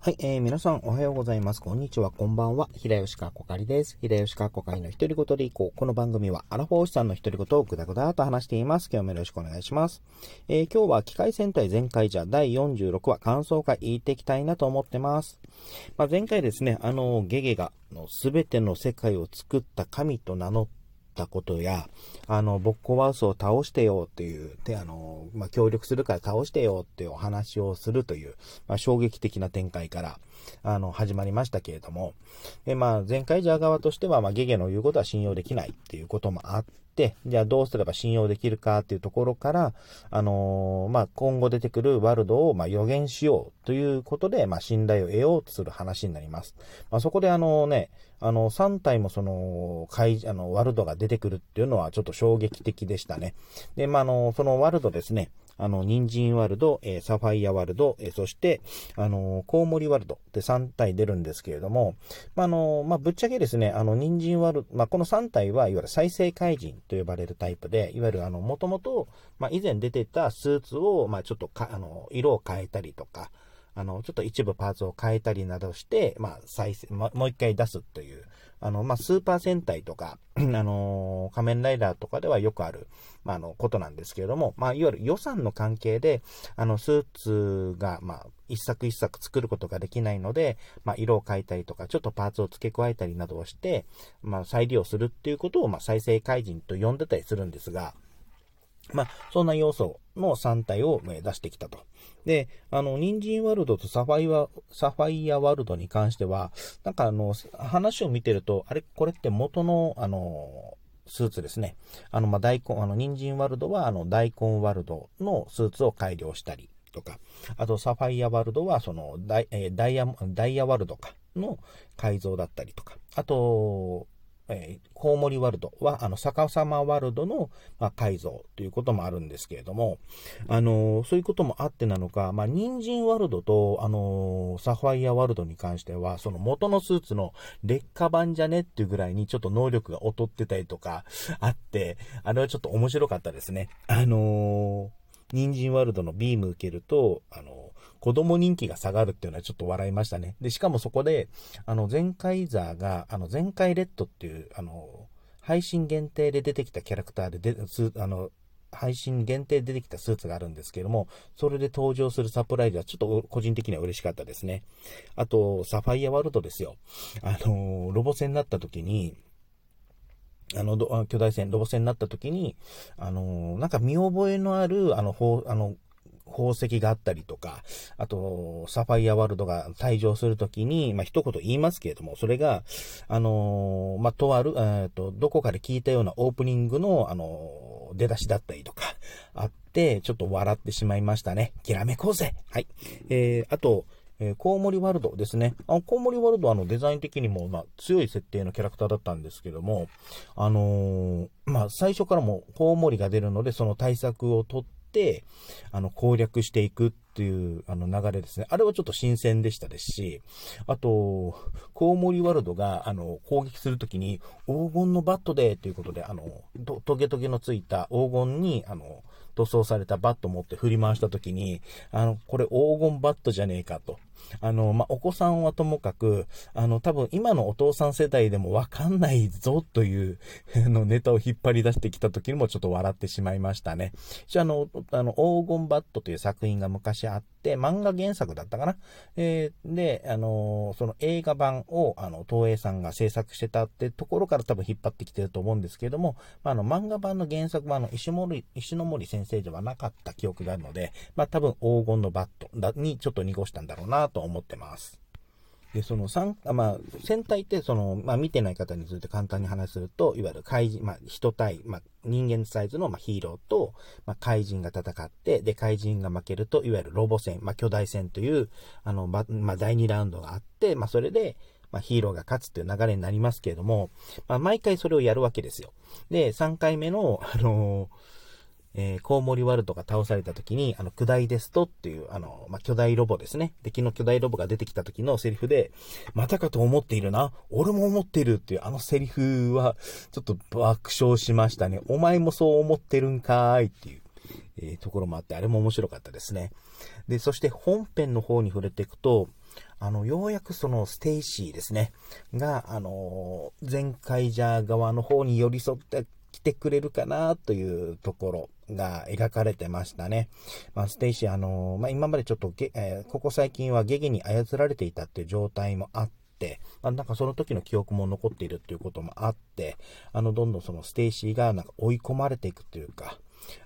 はい、えー、皆さんおはようございます。こんにちは、こんばんは。平吉川こかりです。平吉川こかりの一人ごとでいこう。この番組は、アラフォーシさんの一人ごとをぐだぐだと話しています。今日もよろしくお願いします。えー、今日は機械戦隊全開じゃ第46話感想会言っていきたいなと思ってます。まあ、前回ですね、あの、ゲゲが、のすべての世界を作った神と名乗っったことや、あの、ボッコワウスを倒してよっていう、で、あの、まあ、協力するから倒してよっていうお話をするという、まあ、衝撃的な展開から、あの、始まりましたけれども、で、まあ、前回ジャー側としては、まあ、ゲゲの言うことは信用できないっていうこともあって、じゃあどうすれば信用できるかっていうところから、あのー、まあ、今後出てくるワールドを、ま予言しようということで、まあ、信頼を得ようとする話になります。まあ、そこであのね、あの、3体もその、怪、あの、ワルドが出てくるっていうのはちょっと衝撃的でしたね。で、まあ、あの、そのワールドですね、あの、人参ワールド、えー、サファイアワールド、えー、そして、あの、コウモリワールドって3体出るんですけれども、まあ、あの、まあ、ぶっちゃけですね、あの、人参ワールド、まあ、この3体はいわゆる再生怪人と呼ばれるタイプで、いわゆるあの、もともと、まあ、以前出てたスーツを、まあ、ちょっとか、あの、色を変えたりとか、あの、ちょっと一部パーツを変えたりなどして、まあ、再生、もう一回出すという、あの、まあ、スーパー戦隊とか、あの、仮面ライダーとかではよくある、まあ、あの、ことなんですけれども、まあ、いわゆる予算の関係で、あの、スーツが、まあ、一作一作作ることができないので、まあ、色を変えたりとか、ちょっとパーツを付け加えたりなどをして、まあ、再利用するっていうことを、まあ、再生怪人と呼んでたりするんですが、まあ、そんな要素の3体を出してきたと。で、あの、人参ワールドとサファイア、サファイアワールドに関しては、なんかあの、話を見てると、あれ、これって元の、あの、スーツですね。あの、まあ、大根、あの、人参ワールドは、あの、大根ワールドのスーツを改良したりとか、あと、サファイアワールドは、その、ダイ,、ダイヤ、ダイヤワールドかの改造だったりとか、あと、えー、コウモリワールドは、あの、逆さまワールドの、まあ、改造ということもあるんですけれども、あのー、そういうこともあってなのか、まあ、人参ワールドと、あのー、サファイアワールドに関しては、その元のスーツの劣化版じゃねっていうぐらいにちょっと能力が劣ってたりとかあって、あれはちょっと面白かったですね。あの人参ワールドのビーム受けると、あの子供人気が下がるっていうのはちょっと笑いましたね。で、しかもそこで、あの、前回ザーが、あの、前回レッドっていう、あの、配信限定で出てきたキャラクターで、で、あの、配信限定で出てきたスーツがあるんですけども、それで登場するサプライズはちょっと個人的には嬉しかったですね。あと、サファイアワールドですよ。あの、ロボ戦になった時に、あの、巨大戦、ロボ戦になった時に、あの、なんか見覚えのある、あの、あの、宝石があったりとか、あと、サファイアワールドが退場するときに、まあ、一言言いますけれども、それが、あのー、まあ、とある、えっ、と、どこかで聞いたようなオープニングの、あのー、出だしだったりとか、あって、ちょっと笑ってしまいましたね。きらめこうぜはい。えー、あと、えー、コウモリワールドですね。あ、コウモリワールドはあの、デザイン的にも、まあ、強い設定のキャラクターだったんですけども、あのー、まあ、最初からもコウモリが出るので、その対策を取って、あの、攻略していくっていう、あの、流れですね。あれはちょっと新鮮でしたですし、あと、コウモリワールドが、あの、攻撃するときに、黄金のバットで、ということで、あの、トゲトゲのついた黄金に、あの、塗装されたバットを持って振り回したときに、あの、これ黄金バットじゃねえかと。あの、まあ、お子さんはともかく、あの、多分今のお父さん世代でもわかんないぞというの、ネタを引っ張り出してきた時にもちょっと笑ってしまいましたね。一応あの、あの、黄金バットという作品が昔あって、漫画原作だったかな。えー、で、あの、その映画版を、あの、東映さんが制作してたってところから多分引っ張ってきてると思うんですけれども、まあ、あの、漫画版の原作はあの、石森、石森先生ではなかった記憶があるので、まあ、多分黄金のバットにちょっと濁したんだろうなと思ってます。で、その三、まあ、戦隊って、その、まあ、見てない方について簡単に話すると、いわゆる怪人、まあ、人対、まあ、人間サイズの、ヒーローと、まあ、怪人が戦って、で、怪人が負けると、いわゆるロボ戦、まあ、巨大戦という、あの、まあ、第2ラウンドがあって、まあ、それで、まあ、ヒーローが勝つっていう流れになりますけれども、まあ、毎回それをやるわけですよ。で、3回目の、あのーえー、コウモリワルドが倒された時に、あの、巨大ですとっていう、あの、まあ、巨大ロボですね。敵の巨大ロボが出てきた時のセリフで、またかと思っているな。俺も思っているっていう、あのセリフは、ちょっと爆笑しましたね。お前もそう思ってるんかーいっていう。えー、ところもあって、あれも面白かったですね。で、そして本編の方に触れていくと、あの、ようやくそのステイシーですね、が、あのー、ゼンカイジャー側の方に寄り添ってきてくれるかなというところが描かれてましたね。まあ、ステイシー、あのー、まあ、今までちょっとげ、えー、ここ最近はゲゲに操られていたっていう状態もあって、まあ、なんかその時の記憶も残っているっていうこともあって、あの、どんどんそのステイシーがなんか追い込まれていくというか、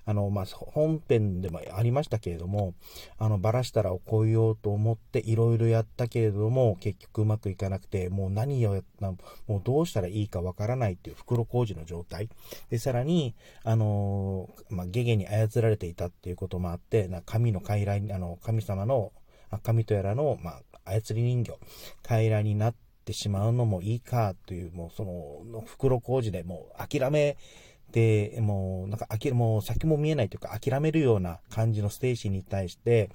あの、まあ、本編でもありましたけれども、あの、バラしたら怒ようと思っていろいろやったけれども、結局うまくいかなくて、もう何をやった、もうどうしたらいいかわからないっていう袋小路の状態。で、さらに、あの、まあ、ゲゲに操られていたっていうこともあって、な神の傀儡、あの、神様の、神とやらの、まあ、操り人形、傀儡になってしまうのもいいかという、もうその、袋小路でもう諦めで、もう、なんか、あき、もう先も見えないというか、諦めるような感じのステーシーに対して、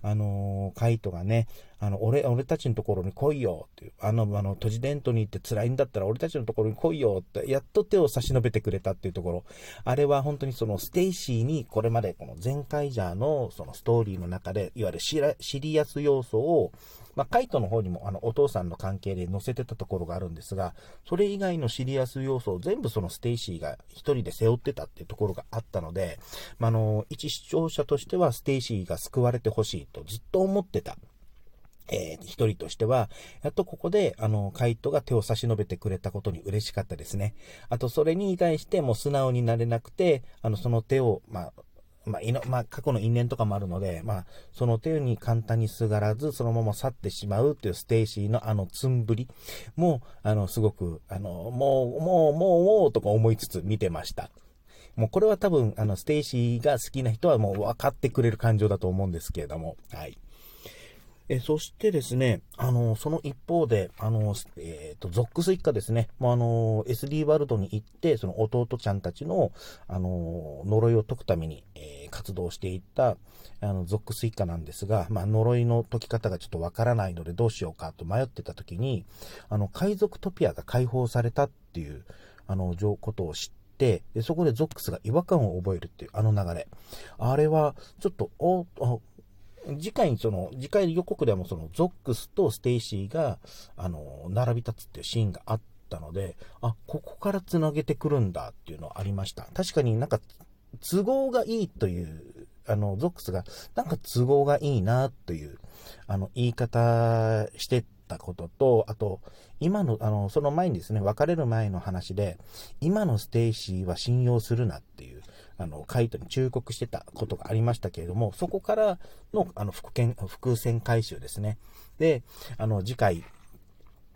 あのー、カイトがね、あの、俺、俺たちのところに来いよっていう、あの、あの、トジテンドにいて辛いんだったら俺たちのところに来いよって、やっと手を差し伸べてくれたっていうところ、あれは本当にそのステイシーにこれまでこのゼンカイジャーのそのストーリーの中で、いわゆるシリアス要素を、まあ、カイトの方にもあのお父さんの関係で載せてたところがあるんですが、それ以外のシリアス要素を全部そのステイシーが一人で背負ってたっていうところがあったので、まあ、の、一視聴者としてはステイシーが救われてほしいとずっと思ってた。えー、一人としては、やっとここで、あの、カイトが手を差し伸べてくれたことに嬉しかったですね。あと、それに対しても素直になれなくて、あの、その手を、まあ、まあ、いの、まあ、過去の因縁とかもあるので、まあ、その手に簡単にすがらず、そのまま去ってしまうっていうステイシーのあの、つんぶりも、あの、すごく、あの、もう、もう、もう、もう、とか思いつつ見てました。もうこれは多分、あの、ステイシーが好きな人はもう分かってくれる感情だと思うんですけれども、はい。えそしてですね、あの、その一方で、あの、えっ、ー、と、ゾックス一家ですね、もうあの、SD ワールドに行って、その弟ちゃんたちの、あの、呪いを解くために、えー、活動していった、あの、ゾックス一家なんですが、まあ、呪いの解き方がちょっとわからないのでどうしようかと迷ってた時に、あの、カイゾクトピアが解放されたっていう、あの、ことを知って、で、そこでゾックスが違和感を覚えるっていう、あの流れ。あれは、ちょっと、お、次回にその、次回予告でもその、ゾックスとステイシーが、あの、並び立つっていうシーンがあったので、あ、ここから繋げてくるんだっていうのはありました。確かになんか、都合がいいという、あの、ゾックスが、なんか都合がいいなという、あの、言い方してたことと、あと、今の、あの、その前にですね、別れる前の話で、今のステイシーは信用するなっていう、あの、カイトに忠告してたことがありましたけれども、そこからの、あの、伏線、伏線回収ですね。で、あの、次回、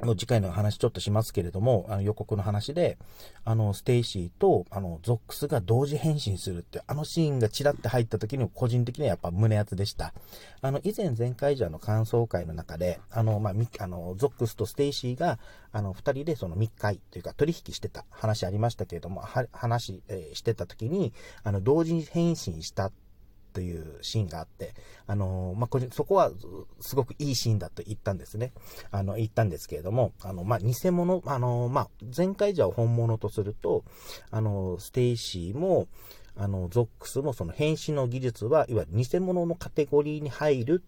の次回の話ちょっとしますけれども、あの予告の話で、あの、ステイシーと、あの、ゾックスが同時変身するって、あのシーンがちらって入った時に個人的にはやっぱ胸熱でした。あの、以前ゼンカイジャーの感想会の中で、あの、まあ、あの、ゾックスとステイシーが、あの、二人でその密会というか取引してた話ありましたけれども、は話、えー、してた時に、あの、同時に変身したってというシーンがあって、あのまあ、これ、そこはすごくいいシーンだと言ったんですね。あの、言ったんですけれども、あの、まあ、偽物、あのまあ、ゼンカイジャー本物とすると、あの、ステイシーも、あの、ゾックスもその変身の技術は、いわゆる偽物のカテゴリーに入る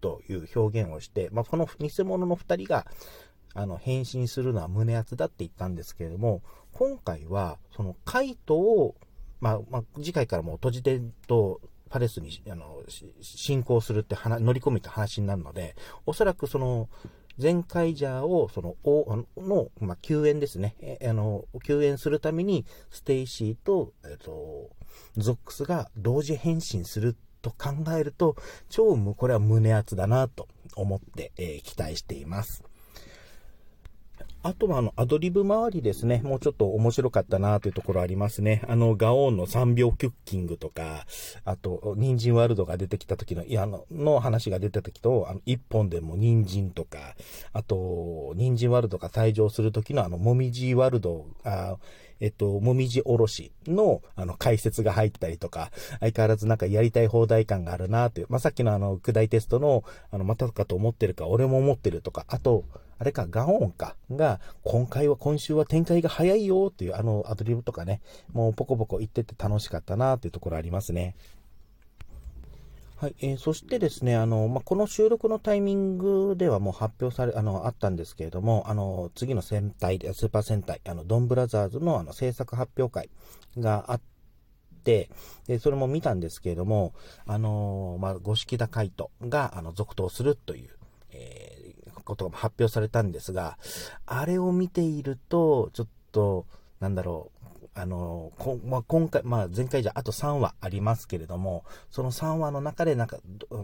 という表現をして、まあ、この偽物の2人が、あの、変身するのは胸熱だって言ったんですけれども、今回は、その、カイトを、まあ、まあ、次回からもトジテンドパレスに、あの、侵攻するって話、乗り込むって話になるので、おそらくその、ゼンカイジャーを、その、おの、まあ、救援ですね。え、あの、救援するために、ステイシーと、えっと、ゾックスが同時変身すると考えると、超、これは胸熱だなと思って、えー、期待しています。あとはあの、アドリブ周りですね。もうちょっと面白かったなというところありますね。あの、ガオーンの3秒キュッキングとか、あと、人参ワールドが出てきた時の、いや、あの、の話が出た時と、あの、1本でも人参とか、あと、人参ワールドが退場する時のあの、もみじワールド、あえっと、もみじおろしの、あの、解説が入ったりとか、相変わらずなんかやりたい放題感があるなという、まあ、さっきのあの、句題テストの、あの、またかと思ってるか、俺も思ってるとか、あと、あれか、ガオンか、が、今回は、今週は展開が早いよっていう、あの、アドリブとかね、もうポコポコ言ってて楽しかったなっていうところありますね。はい、えー、そしてですね、あの、まあ、この収録のタイミングではもう発表され、あの、あったんですけれども、あの、次の戦隊、スーパー戦隊、あの、ドンブラザーズのあの、制作発表会があって、で、それも見たんですけれども、あの、まあ、五色田海人が、あの、続投するという、えー、ことが発表されたんですが、あれを見ていると、ちょっと、なんだろう、あの、こまあ、今回、まあ、前回じゃあと3話ありますけれども、その3話の中でなんか、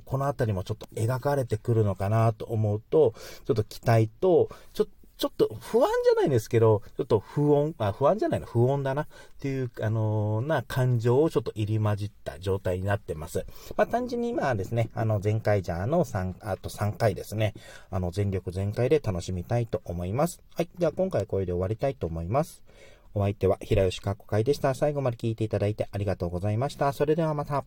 この辺りもちょっと描かれてくるのかなと思うと、ちょっと期待と、ちょっとちょっと不安じゃないんですけど、ちょっと不穏、あ、不安じゃないの、不穏だなっていう、あのー、な感情をちょっと入り混じった状態になってます。まあ、単純に今はですね、あの、前回じゃあの3、あと3回ですね、あの、全力全開で楽しみたいと思います。はい。では今回はこれで終わりたいと思います。お相手は平吉かっこ会でした。最後まで聞いていただいてありがとうございました。それではまた。